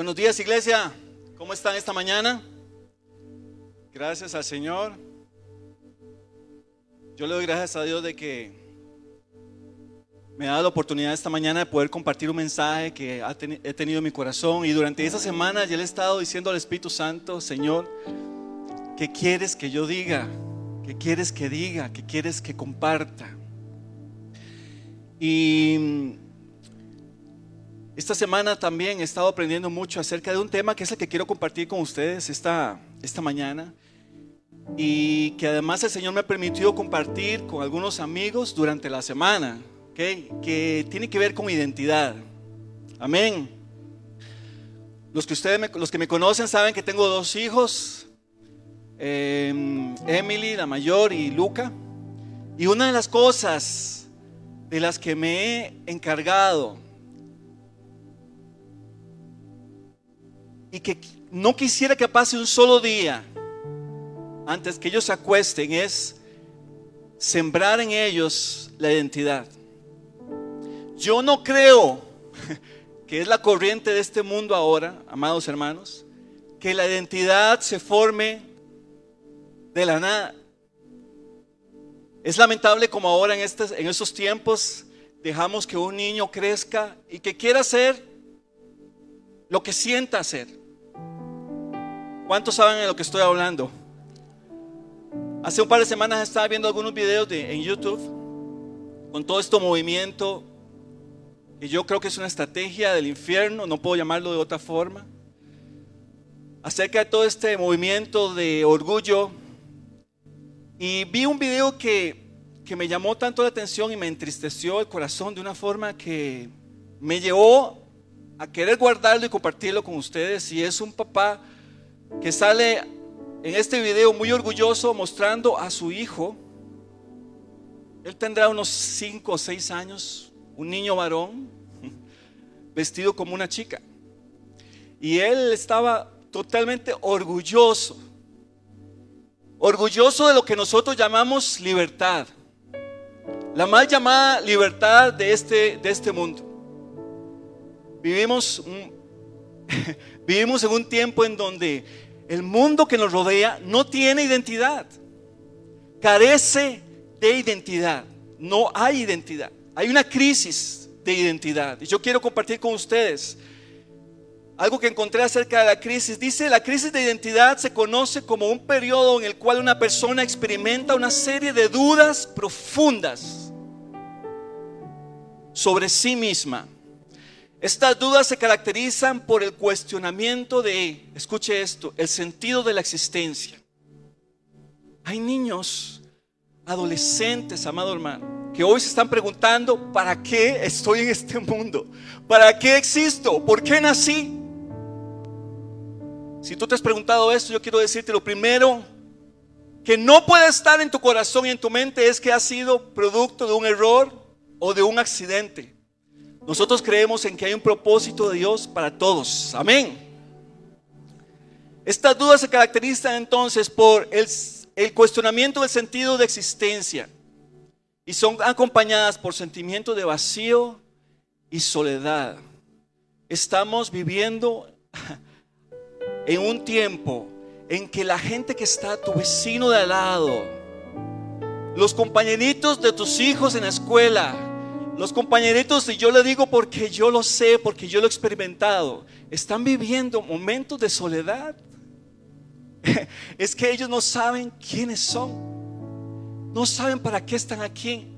Buenos días iglesia, ¿cómo están esta mañana? Gracias al Señor. Yo le doy gracias a Dios de que me ha dado la oportunidad esta mañana de poder compartir un mensaje que he tenido en mi corazón y durante esa semana ya le he estado diciendo al Espíritu Santo, Señor, ¿qué quieres que yo diga? ¿Qué quieres que diga? ¿Qué quieres que comparta? Y esta semana también he estado aprendiendo mucho acerca de un tema que es el que quiero compartir con ustedes esta, esta mañana y que además el Señor me ha permitido compartir con algunos amigos durante la semana, que tiene que ver con identidad. Amén. Los que ustedes me, los que me conocen saben que tengo dos hijos, em, Emily, la mayor, y Luca. Y una de las cosas de las que me he encargado y que no quisiera que pase un solo día antes que ellos se acuesten es sembrar en ellos la identidad. Yo no creo que es la corriente de este mundo ahora, amados hermanos, que la identidad se forme de la nada. Es lamentable como ahora en, estos, en tiempos dejamos que un niño crezca y que quiera hacer lo que sienta hacer. ¿Cuántos saben de lo que estoy hablando? Hace un par de semanas estaba viendo algunos videos de, en YouTube con todo este movimiento que yo creo que es una estrategia del infierno, no puedo llamarlo de otra forma, acerca de todo este movimiento de orgullo. Y vi un video que, que me llamó tanto la atención y me entristeció el corazón de una forma que me llevó a querer guardarlo y compartirlo con ustedes. Y es un papá que sale en este video muy orgulloso mostrando a su hijo. Él tendrá unos 5 o 6 años, un niño varón, vestido como una chica. Y él estaba totalmente orgulloso, orgulloso de lo que nosotros llamamos libertad, la mal llamada libertad de este, de este mundo. Vivimos un, Vivimos en un tiempo en donde el mundo que nos rodea no tiene identidad, carece de identidad, no hay identidad, hay una crisis de identidad. Y yo quiero compartir con ustedes algo que encontré acerca de la crisis. Dice, la crisis de identidad se conoce como un periodo en el cual una persona experimenta una serie de dudas profundas sobre sí misma estas dudas se caracterizan por el cuestionamiento de, escuche esto, el sentido de la existencia. Hay niños, adolescentes, amado hermano, que hoy se están preguntando, ¿para qué estoy en este mundo? ¿Para qué existo? ¿Por qué nací? Si tú te has preguntado esto, yo quiero decirte lo primero que no puede estar en tu corazón y en tu mente es que ha sido producto de un error o de un accidente. Nosotros creemos en que hay un propósito de Dios para todos. Amén. Estas dudas se caracterizan entonces por el, cuestionamiento del sentido de existencia y son acompañadas por sentimientos de vacío y soledad. Estamos viviendo en un tiempo en que la gente que está a tu vecino de al lado, los compañeritos de tus hijos en la escuela, los compañeritos, y yo le digo porque yo lo sé, porque yo lo he experimentado, están viviendo momentos de soledad. Es que ellos no saben quiénes son. No saben para qué están aquí.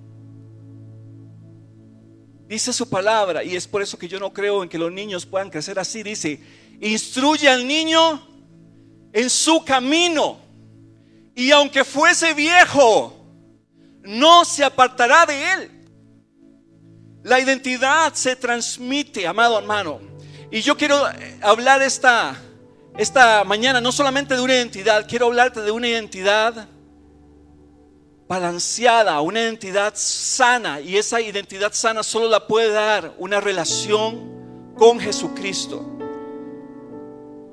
Dice su palabra, y es por eso que yo no creo en que los niños puedan crecer así. Dice, instruye al niño en su camino. Y aunque fuese viejo, no se apartará de él. La identidad se transmite, amado hermano. Y yo quiero eh, hablar esta, esta mañana no solamente de una identidad, quiero hablarte de una identidad balanceada, una identidad sana. Y esa identidad sana solo la puede dar una relación con Jesucristo.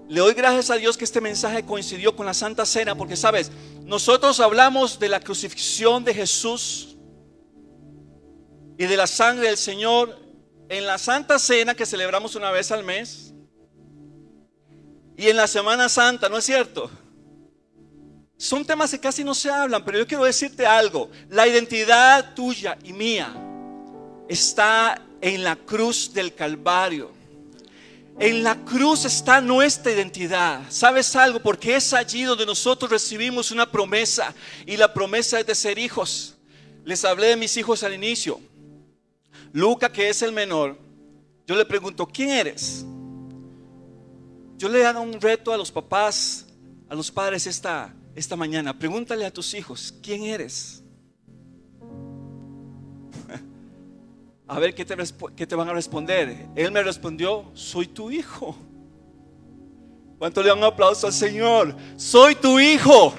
Le doy gracias a Dios que este mensaje coincidió con la Santa Cena, porque sabes, nosotros hablamos de la crucifixión de Jesús y de la sangre del Señor en la Santa Cena que celebramos una vez al mes. y en la Semana Santa, ¿no es cierto? Son temas que casi no se hablan, pero yo quiero decirte algo. La identidad tuya y mía está en la cruz del Calvario. En la cruz está nuestra identidad. ¿Sabes algo? Porque es allí donde nosotros recibimos una promesa y la promesa es de ser hijos. Les hablé de mis hijos al inicio. Luca, que es el menor, yo le pregunto, ¿quién eres? Yo le hago un reto a los papás, a los padres esta, esta mañana. Pregúntale a tus hijos, ¿quién eres? a ver ¿qué te, qué te van a responder. Él me respondió, soy tu hijo. ¿Cuánto le dan un aplauso al Señor? Soy tu hijo.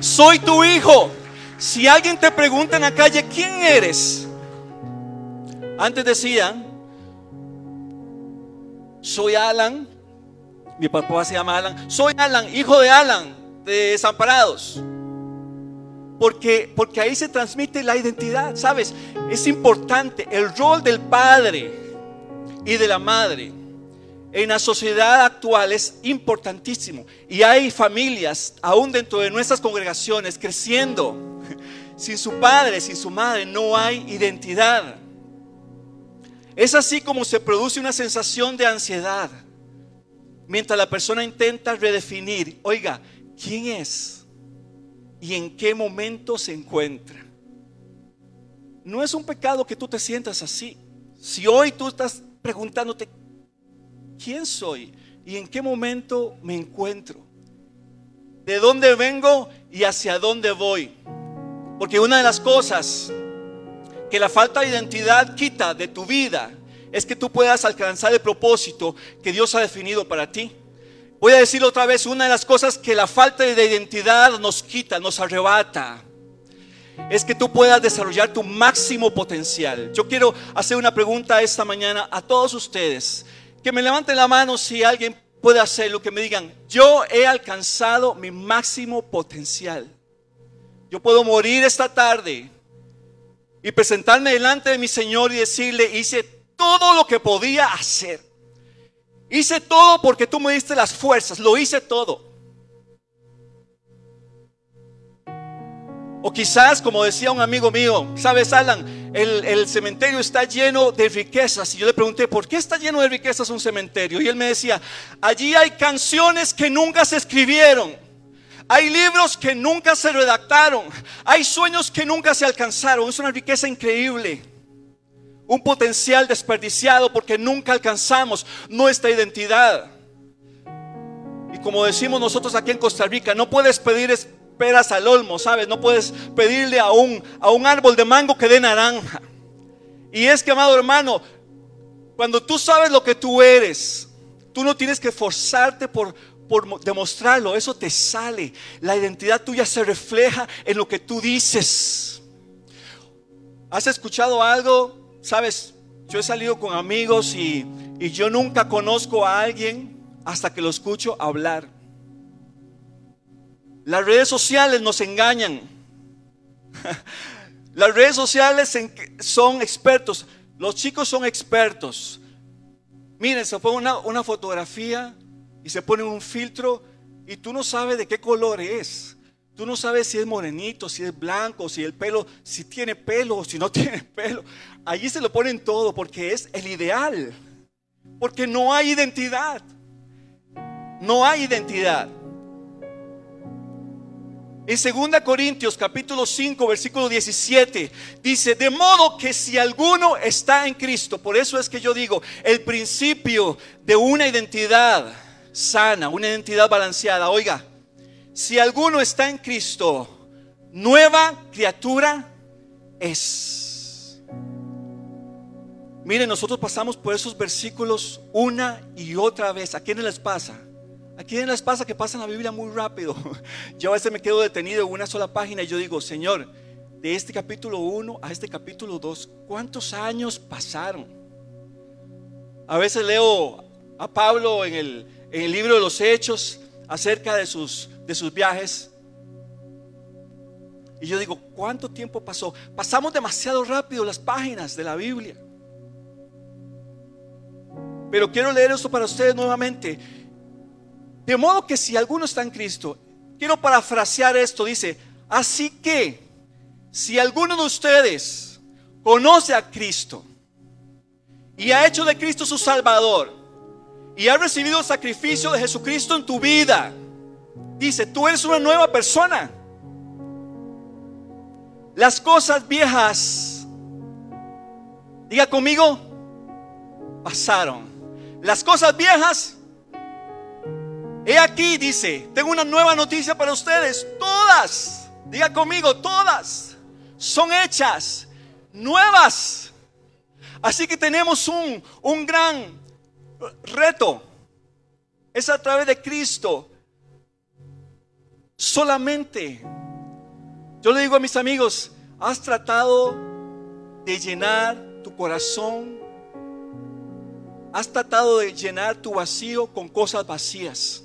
Soy tu hijo. Si alguien te pregunta en la calle, ¿quién eres? Antes decían, soy Alan. Mi papá se llama Alan. Soy Alan, hijo de Alan, de Desamparados. Porque, porque ahí se transmite la identidad, ¿sabes? Es importante el rol del padre y de la madre en la sociedad actual es importantísimo. Y hay familias, aún dentro de nuestras congregaciones, creciendo. Sin su padre, sin su madre, no hay identidad. Es así como se produce una sensación de ansiedad. Mientras la persona intenta redefinir, oiga, ¿quién es? y en qué momento se encuentra. No es un pecado que tú te sientas así. Si hoy tú estás preguntándote, ¿quién soy? ¿Y en qué momento me encuentro? ¿De dónde vengo y hacia dónde voy? Porque una de las cosas que la falta de identidad quita de tu vida es que tú puedas alcanzar el propósito que Dios ha definido para ti. Voy a decir otra vez, una de las cosas que la falta de identidad nos quita, nos arrebata, es que tú puedas desarrollar tu máximo potencial. Yo quiero hacer una pregunta esta mañana a todos ustedes, que me levanten la mano si alguien puede hacerlo, que me digan, yo he alcanzado mi máximo potencial. Yo puedo morir esta tarde y presentarme delante de mi Señor y decirle, hice todo lo que podía hacer. Hice todo porque tú me diste las fuerzas, lo hice todo. O quizás, como decía un amigo mío, sabes, Alan, el, cementerio está lleno de riquezas. Y yo le pregunté, ¿por qué está lleno de riquezas un cementerio? Y él me decía, allí hay canciones que nunca se escribieron. Hay libros que nunca se redactaron. Hay sueños que nunca se alcanzaron. Es una riqueza increíble un potencial desperdiciado porque nunca alcanzamos nuestra identidad. Y como decimos nosotros aquí en Costa Rica, no puedes pedir esperas al olmo, ¿sabes? No puedes pedirle a un, a un árbol de mango que dé naranja. Y es que, amado hermano, cuando tú sabes lo que tú eres, tú no tienes que forzarte por, por demostrarlo, eso te sale. La identidad tuya se refleja en lo que tú dices. ¿Has escuchado algo Sabes, yo he salido con amigos y, yo nunca conozco a alguien hasta que lo escucho hablar. Las redes sociales nos engañan. Las redes sociales son expertos. Los chicos son expertos. Miren, se pone una, una, fotografía y se pone un filtro y tú no sabes de qué color es. Tú no sabes si es morenito, si es blanco, si el pelo, si tiene pelo o si no tiene pelo. Allí se lo ponen todo porque es el ideal. Porque no hay identidad. No hay identidad. En 2 Corintios capítulo 5 versículo 17 dice, de modo que si alguno está en Cristo, por eso es que yo digo, el principio de una identidad sana, una identidad balanceada, oiga, si alguno está en Cristo, nueva criatura es. Miren, nosotros pasamos por esos versículos una y otra vez. ¿A quiénes les pasa? ¿A quiénes les pasa que pasan la Biblia muy rápido? Yo a veces me quedo detenido en una sola página y yo digo, Señor, de este capítulo 1 a este capítulo 2, ¿cuántos años pasaron? A veces leo a Pablo en el, en el libro de los Hechos acerca de sus de sus viajes. Y yo digo, ¿cuánto tiempo pasó? Pasamos demasiado rápido las páginas de la Biblia. Pero quiero leer esto para ustedes nuevamente. De modo que si alguno está en Cristo, quiero parafrasear esto, dice, así que si alguno de ustedes conoce a Cristo y ha hecho de Cristo su Salvador y ha recibido el sacrificio de Jesucristo en tu vida, dice, tú eres una nueva persona. Las cosas viejas, diga conmigo, pasaron. Las cosas viejas He aquí, dice, tengo una nueva noticia para ustedes. Todas, diga conmigo, todas son hechas nuevas. Así que tenemos un, un gran reto. Es a través de Cristo. Solamente, yo le digo a mis amigos, has tratado de llenar tu corazón, has tratado de llenar tu vacío con cosas vacías.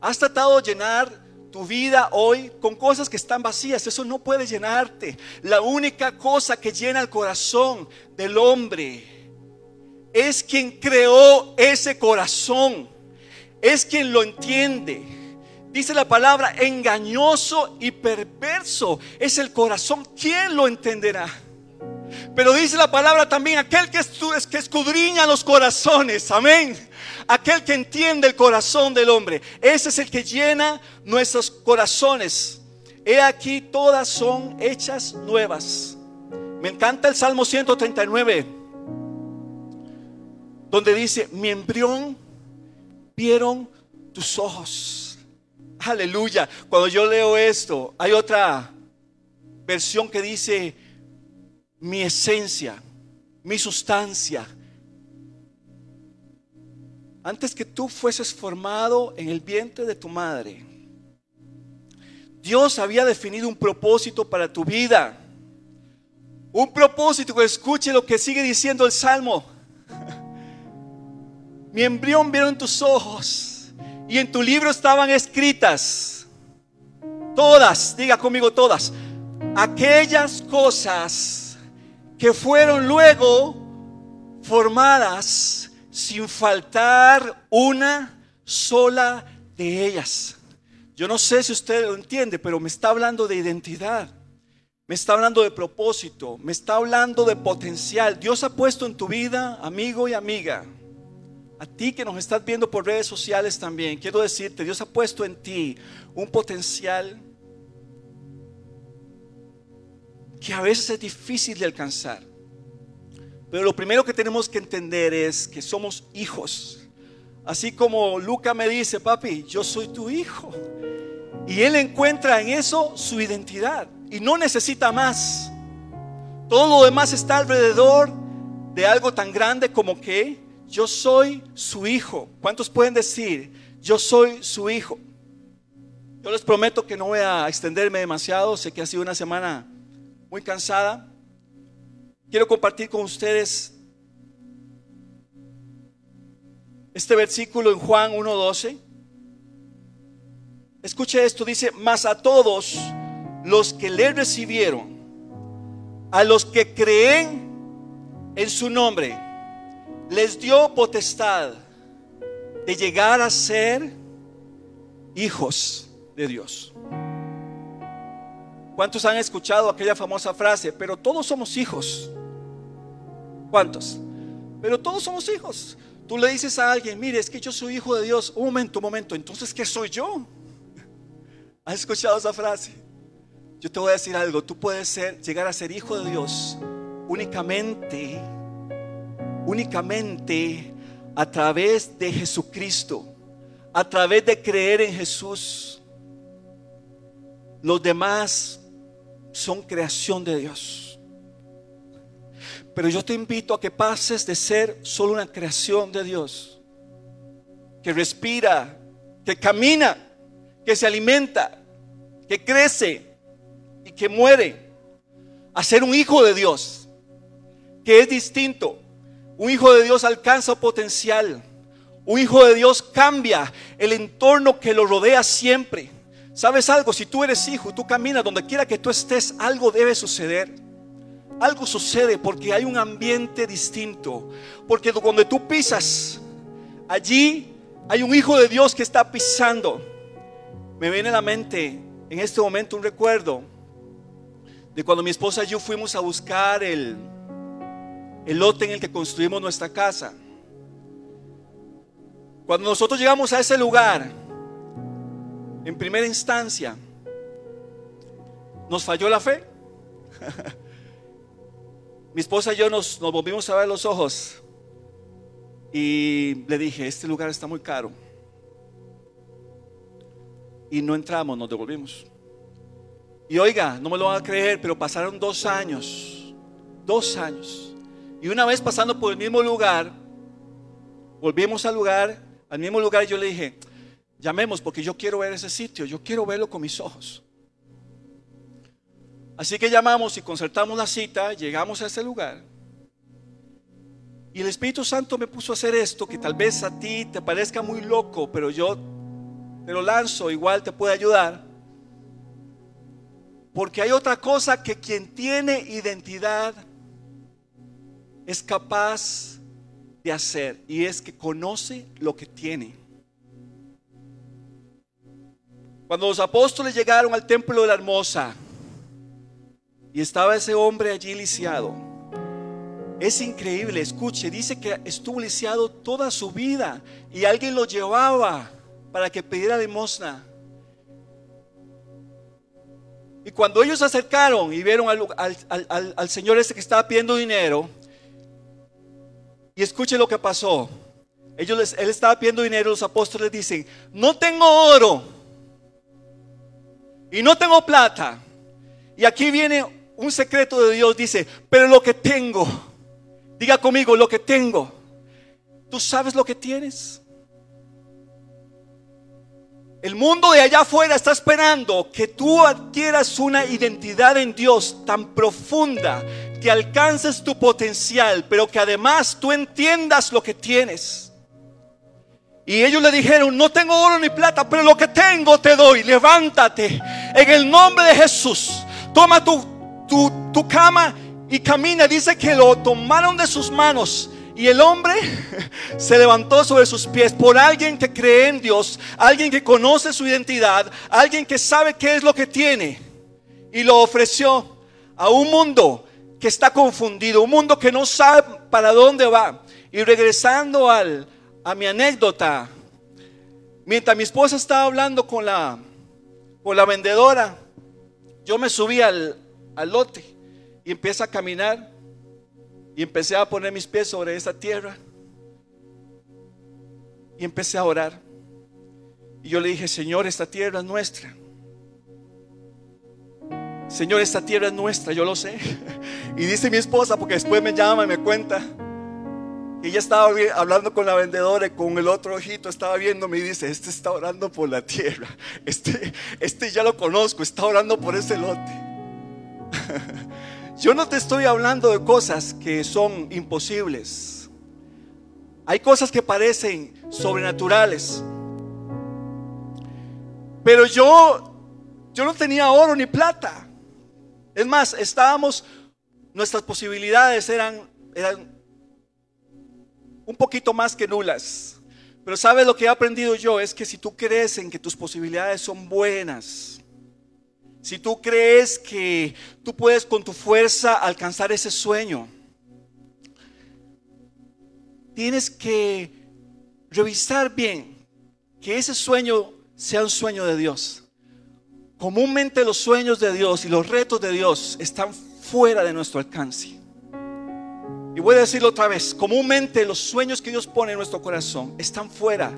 Has tratado de llenar tu vida hoy con cosas que están vacías. Eso no puede llenarte. La única cosa que llena el corazón del hombre es quien creó ese corazón. Es quien lo entiende. Dice la palabra engañoso y perverso. Es el corazón. ¿Quién lo entenderá? Pero dice la palabra también aquel que, escudriña los corazones. Amén aquel que entiende el corazón del hombre. Ese es el que llena nuestros corazones. He aquí, todas son hechas nuevas. Me encanta el Salmo 139, donde dice, mi embrión vieron tus ojos. Aleluya. Cuando yo leo esto, hay otra versión que dice, mi esencia, mi sustancia antes que tú fueses formado en el vientre de tu madre, Dios había definido un propósito para tu vida. Un propósito escuche lo que sigue diciendo el Salmo. Mi embrión vieron tus ojos y en tu libro estaban escritas todas, diga conmigo todas, aquellas cosas que fueron luego formadas sin faltar una sola de ellas. Yo no sé si usted lo entiende, pero me está hablando de identidad. Me está hablando de propósito, me está hablando de potencial. Dios ha puesto en tu vida, amigo y amiga, a ti que nos estás viendo por redes sociales también, quiero decirte, Dios ha puesto en ti un potencial que a veces es difícil de alcanzar. Pero lo primero que tenemos que entender es que somos hijos. Así como Luca me dice, papi, yo soy tu hijo. Y él encuentra en eso su identidad y no necesita más. Todo lo demás está alrededor de algo tan grande como que yo soy su hijo. ¿Cuántos pueden decir, yo soy su hijo? Yo les prometo que no voy a extenderme demasiado. Sé que ha sido una semana muy cansada. Quiero compartir con ustedes este versículo en Juan 1.12. Escuche esto, dice, mas a todos los que le recibieron, a los que creen en su nombre, les dio potestad de llegar a ser hijos de Dios. ¿Cuántos han escuchado aquella famosa frase? Pero todos somos hijos. ¿Cuántos? Pero todos somos hijos. Tú le dices a alguien, mire, es que yo soy hijo de Dios. Un momento, un momento. Entonces, ¿qué soy yo? ¿Has escuchado esa frase? Yo te voy a decir algo. Tú puedes ser, llegar a ser hijo de Dios únicamente, únicamente a través de Jesucristo, a través de creer en Jesús. Los demás son creación de Dios. Pero yo te invito a que pases de ser solo una creación de Dios, que respira, que camina, que se alimenta, que crece y que muere, a ser un hijo de Dios, que es distinto. Un hijo de Dios alcanza potencial. Un hijo de Dios cambia el entorno que lo rodea siempre. ¿Sabes algo? Si tú eres hijo, tú caminas donde quiera que tú estés, algo debe suceder algo sucede porque hay un ambiente distinto. Porque cuando tú pisas allí, hay un hijo de Dios que está pisando. Me viene a la mente en este momento un recuerdo de cuando mi esposa y yo fuimos a buscar el, el lote en el que construimos nuestra casa. Cuando nosotros llegamos a ese lugar, en primera instancia, nos falló la fe. Mi esposa y yo nos, nos volvimos a ver los ojos y le dije, este lugar está muy caro. Y no entramos, nos devolvimos. Y oiga, no me lo van a creer, pero pasaron dos años, dos años. Y una vez pasando por el mismo lugar, volvimos al lugar, al mismo lugar, y yo le dije, llamemos porque yo quiero ver ese sitio, yo quiero verlo con mis ojos. Así que llamamos y concertamos la cita, llegamos a ese lugar. Y el Espíritu Santo me puso a hacer esto, que tal vez a ti te parezca muy loco, pero yo te lo lanzo, igual te puede ayudar. Porque hay otra cosa que quien tiene identidad es capaz de hacer, y es que conoce lo que tiene. Cuando los apóstoles llegaron al templo de la hermosa, y estaba ese hombre allí lisiado. Es increíble, escuche, dice que estuvo lisiado toda su vida y alguien lo llevaba para que pidiera limosna. Y cuando ellos se acercaron y vieron al, Señor ese que estaba pidiendo dinero, y escuche lo que pasó. Ellos él estaba pidiendo dinero, los apóstoles dicen, no tengo oro y no tengo plata. Y aquí viene un secreto de Dios dice, pero lo que tengo, diga conmigo, lo que tengo, ¿tú sabes lo que tienes? El mundo de allá afuera está esperando que tú adquieras una identidad en Dios tan profunda que alcances tu potencial, pero que además tú entiendas lo que tienes. Y ellos le dijeron, no tengo oro ni plata, pero lo que tengo te doy. Levántate en el nombre de Jesús. Toma tu tu, cama y camina. Dice que lo tomaron de sus manos. Y el hombre se levantó sobre sus pies por alguien que cree en Dios, alguien que conoce su identidad, alguien que sabe qué es lo que tiene. Y lo ofreció a un mundo que está confundido, un mundo que no sabe para dónde va. Y regresando al, a mi anécdota, mientras mi esposa estaba hablando con la, con la vendedora, yo me subí al, al lote y empecé a caminar y empecé a poner mis pies sobre esa tierra y empecé a orar. Y yo le dije, Señor, esta tierra es nuestra. Señor, esta tierra es nuestra, yo lo sé. Y dice mi esposa, porque después me llama y me cuenta, que ella estaba hablando con la vendedora y con el otro ojito estaba viéndome y dice, este está orando por la tierra. Este, este ya lo conozco, está orando por ese lote. Yo no te estoy hablando de cosas que son imposibles. Hay cosas que parecen sobrenaturales. Pero yo yo no tenía oro ni plata. Es más, estábamos nuestras posibilidades eran eran un poquito más que nulas. Pero sabes lo que he aprendido yo es que si tú crees en que tus posibilidades son buenas, si tú crees que tú puedes con tu fuerza alcanzar ese sueño, tienes que revisar bien que ese sueño sea un sueño de Dios. Comúnmente los sueños de Dios y los retos de Dios están fuera de nuestro alcance. Y voy a decirlo otra vez, comúnmente los sueños que Dios pone en nuestro corazón están fuera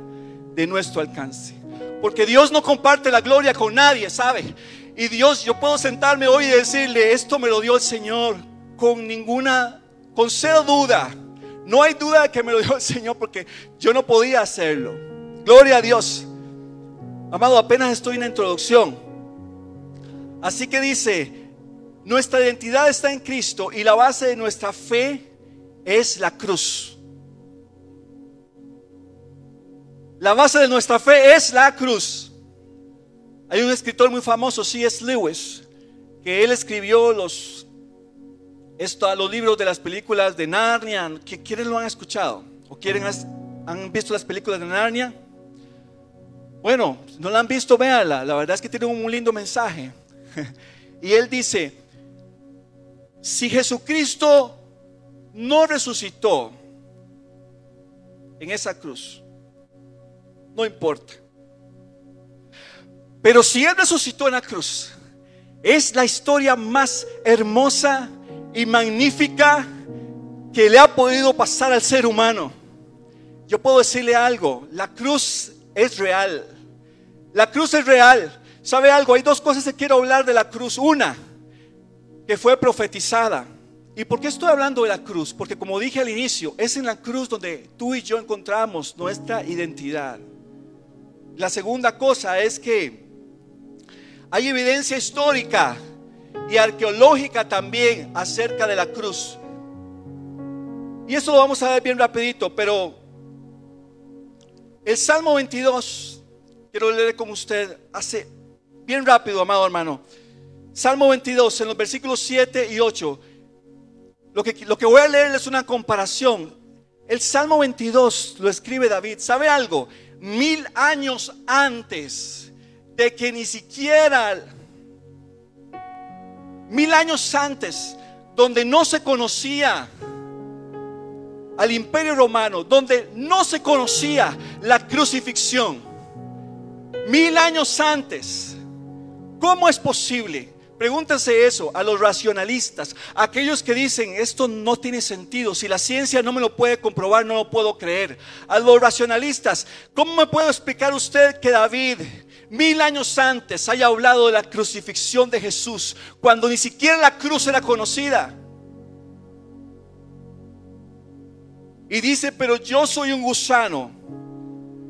de nuestro alcance. Porque Dios no comparte la gloria con nadie, ¿sabe? Y Dios, yo puedo sentarme hoy y decirle, esto me lo dio el Señor con ninguna, con cero duda. No hay duda de que me lo dio el Señor porque yo no podía hacerlo. Gloria a Dios. Amado, apenas estoy en la introducción. Así que dice, nuestra identidad está en Cristo y la base de nuestra fe es la cruz. La base de nuestra fe es la cruz. Hay un escritor muy famoso, C.S. Lewis, que él escribió los, los libros de las películas de Narnia. ¿Quiénes lo han escuchado? ¿O quieren, han visto las películas de Narnia? Bueno, no la han visto, véanla. La verdad es que tiene un lindo mensaje. Y él dice, si Jesucristo no resucitó en esa cruz, no importa. Pero si Él resucitó en la cruz, es la historia más hermosa y magnífica que le ha podido pasar al ser humano. Yo puedo decirle algo, la cruz es real. La cruz es real. ¿Sabe algo? Hay dos cosas que quiero hablar de la cruz. Una, que fue profetizada. ¿Y por qué estoy hablando de la cruz? Porque como dije al inicio, es en la cruz donde tú y yo encontramos nuestra identidad. La segunda cosa es que hay evidencia histórica y arqueológica también acerca de la cruz. Y eso lo vamos a ver bien rapidito, pero el Salmo 22, quiero leer con usted, hace bien rápido, amado hermano. Salmo 22, en los versículos 7 y 8. Lo que, lo que voy a leer es una comparación. El Salmo 22 lo escribe David. ¿Sabe algo? Mil años antes de que ni siquiera, mil años antes, donde no se conocía al imperio romano, donde no se conocía la crucifixión, mil años antes, ¿cómo es posible? Pregúntense eso a los racionalistas, aquellos que dicen esto no tiene sentido, si la ciencia no me lo puede comprobar, no lo puedo creer. A los racionalistas, ¿cómo me puede explicar usted que David mil años antes haya hablado de la crucifixión de Jesús cuando ni siquiera la cruz era conocida? Y dice, pero yo soy un gusano.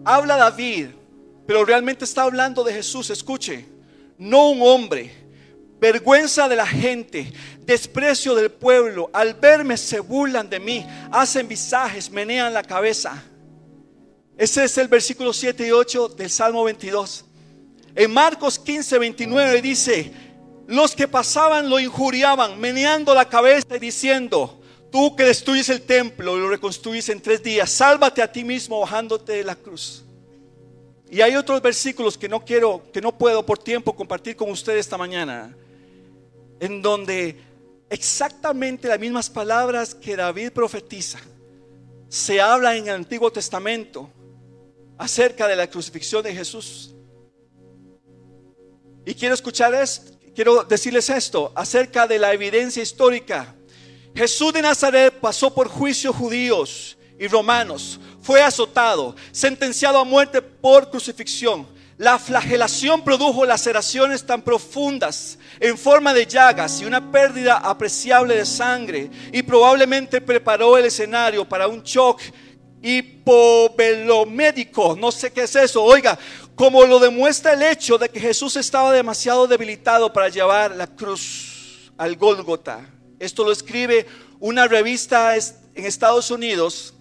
Habla David, pero realmente está hablando de Jesús, escuche, no un hombre. Vergüenza de la gente, desprecio del pueblo. Al verme se burlan de mí, hacen visajes, menean la cabeza. Ese es el versículo 7 y 8 del Salmo 22. En Marcos 15, 29 dice, los que pasaban lo injuriaban, meneando la cabeza y diciendo, Tú que destruyes el templo y lo reconstruyes en tres días, sálvate a ti mismo bajándote de la cruz. Y hay otros versículos que no quiero, que no puedo por tiempo compartir con ustedes esta mañana, en donde exactamente las mismas palabras que David profetiza se habla en el Antiguo Testamento acerca de la crucifixión de Jesús. Y quiero escuchar esto, quiero decirles esto acerca de la evidencia histórica Jesús de Nazaret pasó por juicios judíos y romanos, fue azotado, sentenciado a muerte por crucifixión. La flagelación produjo laceraciones tan profundas en forma de llagas y una pérdida apreciable de sangre y probablemente preparó el escenario para un shock hipovelomédico, no sé qué es eso, oiga, como lo demuestra el hecho de que Jesús estaba demasiado debilitado para llevar la cruz al Gólgota. Esto lo escribe una revista en Estados Unidos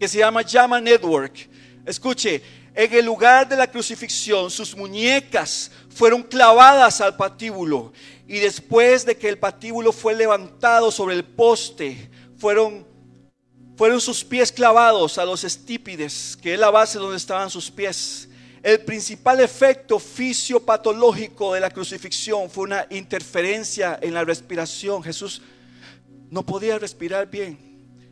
que se llama Llama Network. Escuche, en el lugar de la crucifixión sus muñecas fueron clavadas al patíbulo y después de que el patíbulo fue levantado sobre el poste, fueron, fueron sus pies clavados a los estípides, que es la base donde estaban sus pies. El principal efecto fisiopatológico de la crucifixión fue una interferencia en la respiración. Jesús no podía respirar bien.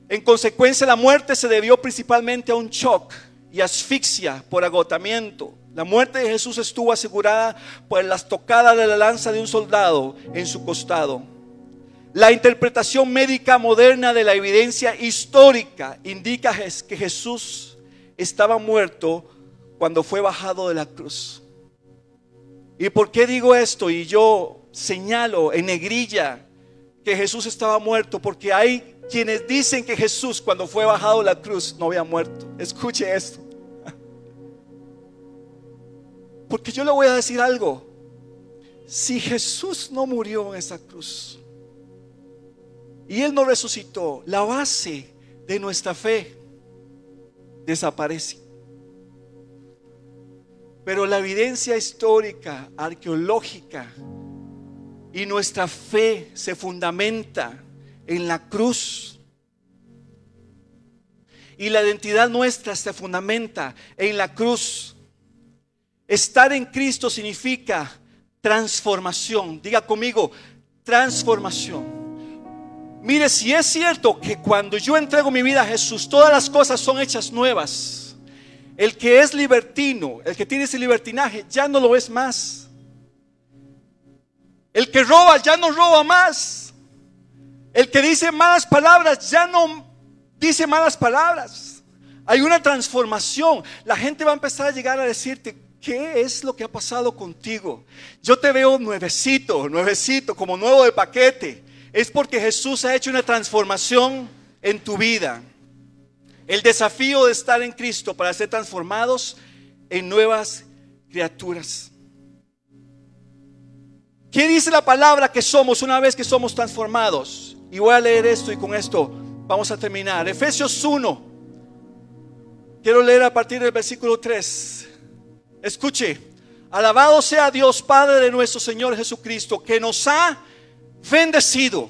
En consecuencia, la muerte se debió principalmente a un shock y asfixia por agotamiento. La muerte de Jesús estuvo asegurada por las tocadas de la lanza de un soldado en su costado. La interpretación médica moderna de la evidencia histórica indica que Jesús estaba muerto cuando fue bajado de la cruz. ¿Y por qué digo esto? Y yo señalo en negrilla que Jesús estaba muerto, porque hay quienes dicen que Jesús cuando fue bajado la cruz no había muerto. Escuche esto. Porque yo le voy a decir algo. Si Jesús no murió en esa cruz y Él no resucitó, la base de nuestra fe desaparece. Pero la evidencia histórica, arqueológica y nuestra fe se fundamenta en la cruz. Y la identidad nuestra se fundamenta en la cruz. Estar en Cristo significa transformación. Diga conmigo, transformación. Mire, si es cierto que cuando yo entrego mi vida a Jesús, todas las cosas son hechas nuevas. El que es libertino, el que tiene ese libertinaje, ya no lo es más. El que roba ya no roba más. El que dice malas palabras ya no dice malas palabras. Hay una transformación. La gente va a empezar a llegar a decirte, ¿qué es lo que ha pasado contigo? Yo te veo nuevecito, nuevecito, como nuevo de paquete es porque Jesús ha hecho una transformación en tu vida. El desafío de estar en Cristo para ser transformados en nuevas criaturas. ¿Qué dice la palabra que somos una vez que somos transformados? Y voy a leer esto y con esto vamos a terminar. Efesios 1. Quiero leer a partir del versículo 3. Escuche. Alabado sea Dios Padre de nuestro Señor Jesucristo, que nos ha bendecido.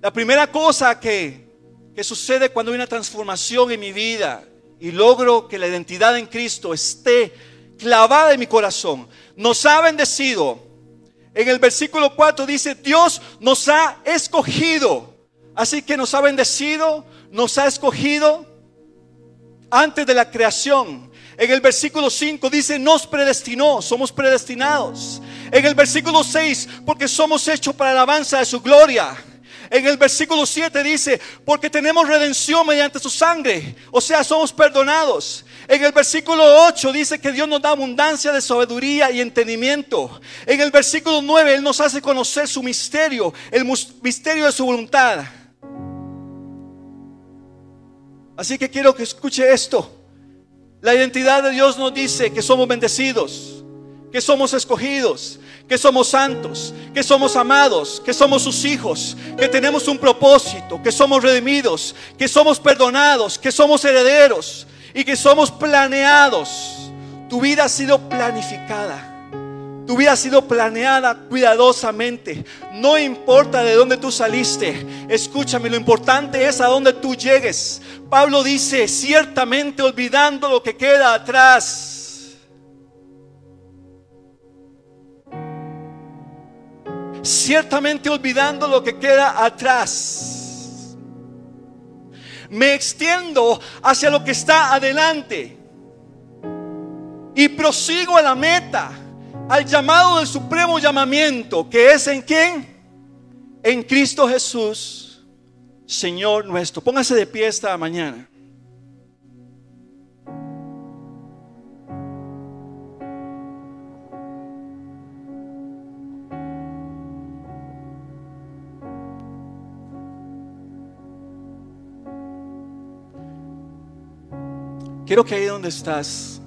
La primera cosa que, que sucede cuando hay una transformación en mi vida y logro que la identidad en Cristo esté clavada en mi corazón, nos ha bendecido. En el versículo 4 dice, Dios nos ha escogido. Así que nos ha bendecido, nos ha escogido antes de la creación. En el versículo 5 dice, nos predestinó, somos predestinados. En el versículo 6, porque somos hechos para la alabanza de su gloria. En el versículo 7 dice, porque tenemos redención mediante su sangre, o sea, somos perdonados. En el versículo 8 dice que Dios nos da abundancia de sabiduría y entendimiento. En el versículo 9 Él nos hace conocer su misterio, el misterio de su voluntad. Así que quiero que escuche esto. La identidad de Dios nos dice que somos bendecidos que somos escogidos, que somos santos, que somos amados, que somos sus hijos, que tenemos un propósito, que somos redimidos, que somos perdonados, que somos herederos y que somos planeados. Tu vida ha sido planificada. Tu vida ha sido planeada cuidadosamente. No importa de dónde tú saliste. Escúchame, lo importante es a dónde tú llegues. Pablo dice, ciertamente olvidando lo que queda atrás ciertamente olvidando lo que queda atrás. Me extiendo hacia lo que está adelante y prosigo a la meta, al llamado del supremo llamamiento, que es en quién? En Cristo Jesús, Señor nuestro. Póngase de pie esta mañana. Quiero que ahí donde estás,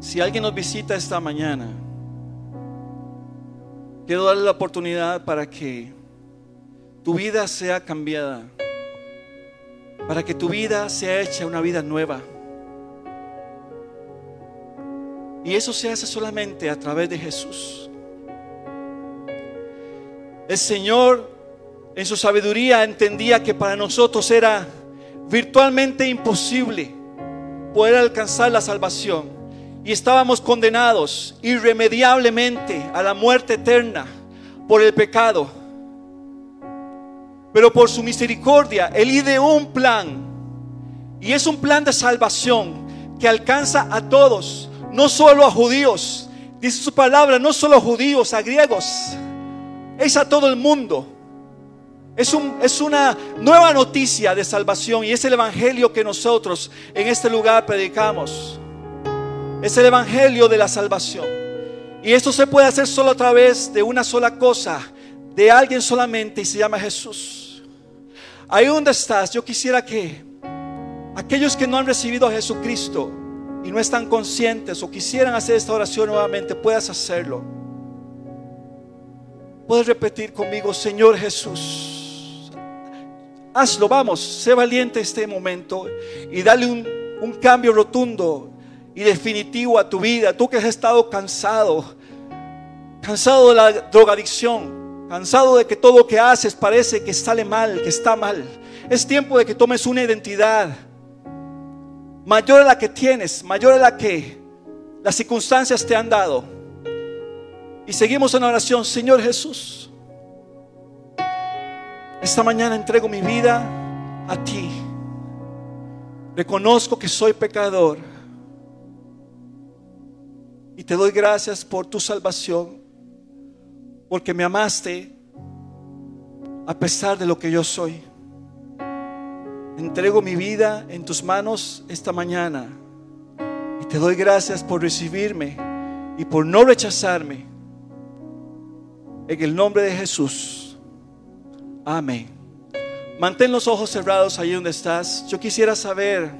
si alguien nos visita esta mañana, quiero darle la oportunidad para que tu vida sea cambiada, para que tu vida sea hecha una vida nueva. Y eso se hace solamente a través de Jesús. El Señor en su sabiduría entendía que para nosotros era virtualmente imposible poder alcanzar la salvación. Y estábamos condenados irremediablemente a la muerte eterna por el pecado. Pero por su misericordia, Él ideó un plan. Y es un plan de salvación que alcanza a todos, no solo a judíos. Dice su palabra, no solo a judíos, a griegos. Es a todo el mundo. Es, un, es, una nueva noticia de salvación y es el evangelio que nosotros en este lugar predicamos. Es el evangelio de la salvación. Y esto se puede hacer solo a través de una sola cosa, de alguien solamente y se llama Jesús. Ahí donde estás, yo quisiera que aquellos que no han recibido a Jesucristo y no están conscientes o quisieran hacer esta oración nuevamente, puedas hacerlo. Puedes repetir conmigo, Señor Jesús Hazlo, vamos, sé valiente este momento y dale un, un cambio rotundo y definitivo a tu vida. Tú que has estado cansado, cansado de la drogadicción, cansado de que todo lo que haces parece que sale mal, que está mal. Es tiempo de que tomes una identidad mayor es la que tienes, mayor es la que las circunstancias te han dado. Y seguimos en oración, Señor Jesús. Esta mañana entrego mi vida a ti. Reconozco que soy pecador. Y te doy gracias por tu salvación, porque me amaste a pesar de lo que yo soy. Entrego mi vida en tus manos esta mañana y te doy gracias por recibirme y por no rechazarme. En el nombre de Jesús. Amén. Mantén los ojos cerrados ahí donde estás. Yo quisiera saber,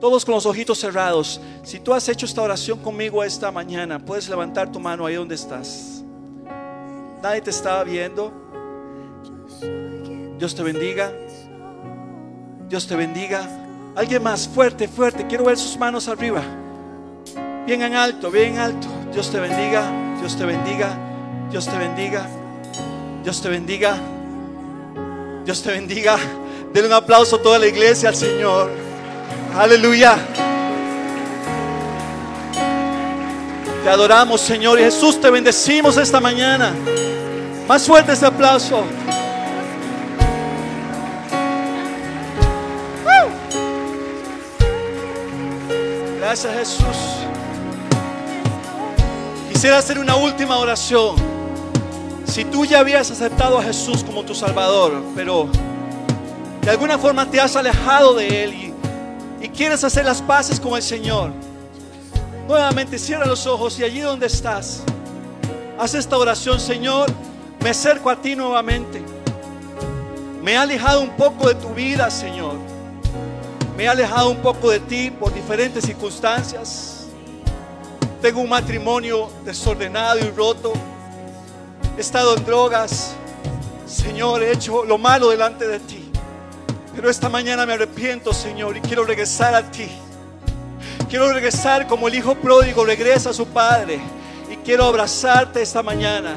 todos con los ojitos cerrados, si tú has hecho esta oración conmigo esta mañana, puedes levantar tu mano ahí donde estás. Nadie te estaba viendo. Dios te bendiga. Dios te bendiga. Alguien más, fuerte, fuerte. Quiero ver sus manos arriba. Bien en alto, bien en alto. Dios te bendiga. Dios te bendiga. Dios te bendiga. Dios te bendiga. Dios te bendiga. Denle un aplauso a toda la iglesia al Señor. Aleluya. Te adoramos, Señor. Y Jesús, te bendecimos esta mañana. Más fuerte ese aplauso. Gracias Jesús. Quisiera hacer una última oración. Si tú ya habías aceptado a Jesús como tu Salvador, pero de alguna forma te has alejado de Él y, quieres hacer las paces con el Señor, nuevamente cierra los ojos y allí donde estás, haz esta oración, Señor, me acerco a ti nuevamente. Me he alejado un poco de tu vida, Señor. Me he alejado un poco de ti por diferentes circunstancias. Tengo un matrimonio desordenado y roto. He estado en drogas. Señor, he hecho lo malo delante de ti. Pero esta mañana me arrepiento, Señor, y quiero regresar a ti. Quiero regresar como el hijo pródigo regresa a su padre. Y quiero abrazarte esta mañana.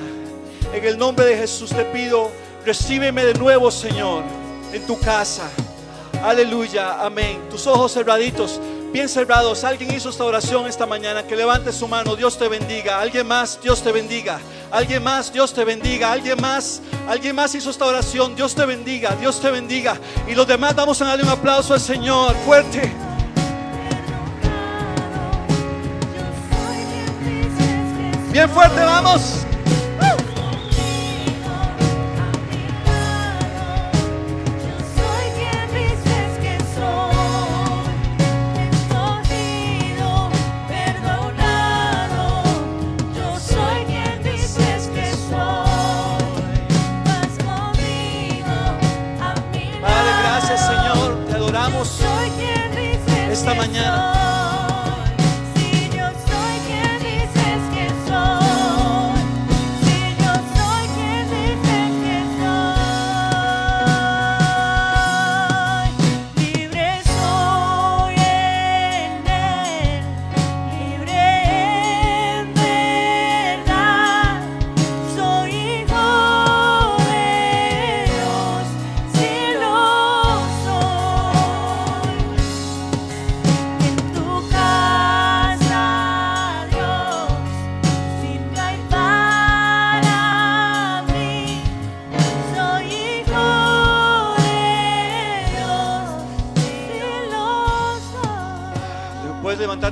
En el nombre de Jesús te pido, recíbeme de nuevo, Señor, en tu casa. Aleluya, amén. Tus ojos cerraditos, bien cerrados. Alguien hizo esta oración esta mañana. Que levante su mano. Dios te bendiga. Alguien más, Dios te bendiga. Alguien más, Dios te bendiga. Alguien más, alguien más hizo esta oración. Dios te bendiga. Dios te bendiga. Y los demás vamos a darle un aplauso al Señor. Fuerte. Bien fuerte, vamos.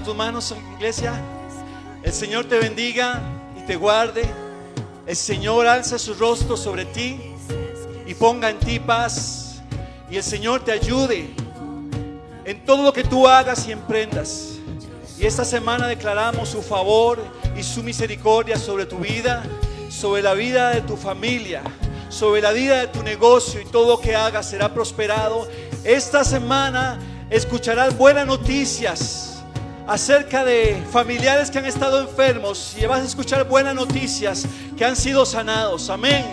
Tus manos, iglesia. El Señor te bendiga y te guarde. El Señor alza su rostro sobre ti y ponga en ti paz. Y el Señor te ayude en todo lo que tú hagas y emprendas. Y esta semana declaramos su favor y su misericordia sobre tu vida, sobre la vida de tu familia, sobre la vida de tu negocio y todo lo que hagas será prosperado. Esta semana escucharás buenas noticias acerca de familiares que han estado enfermos y vas a escuchar buenas noticias que han sido sanados. Amén.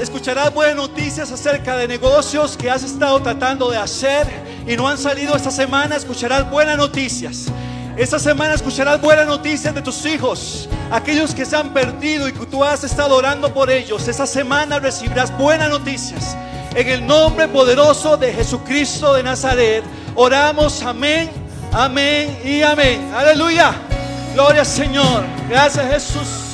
Escucharás buenas noticias acerca de negocios que has estado tratando de hacer y no han salido esta semana. Escucharás buenas noticias. Esta semana escucharás buenas noticias de tus hijos, aquellos que se han perdido y que tú has estado orando por ellos. Esta semana recibirás buenas noticias. En el nombre poderoso de Jesucristo de Nazaret, Oramos, amén, amén y amén. Aleluya. Gloria al Señor. Gracias Jesús.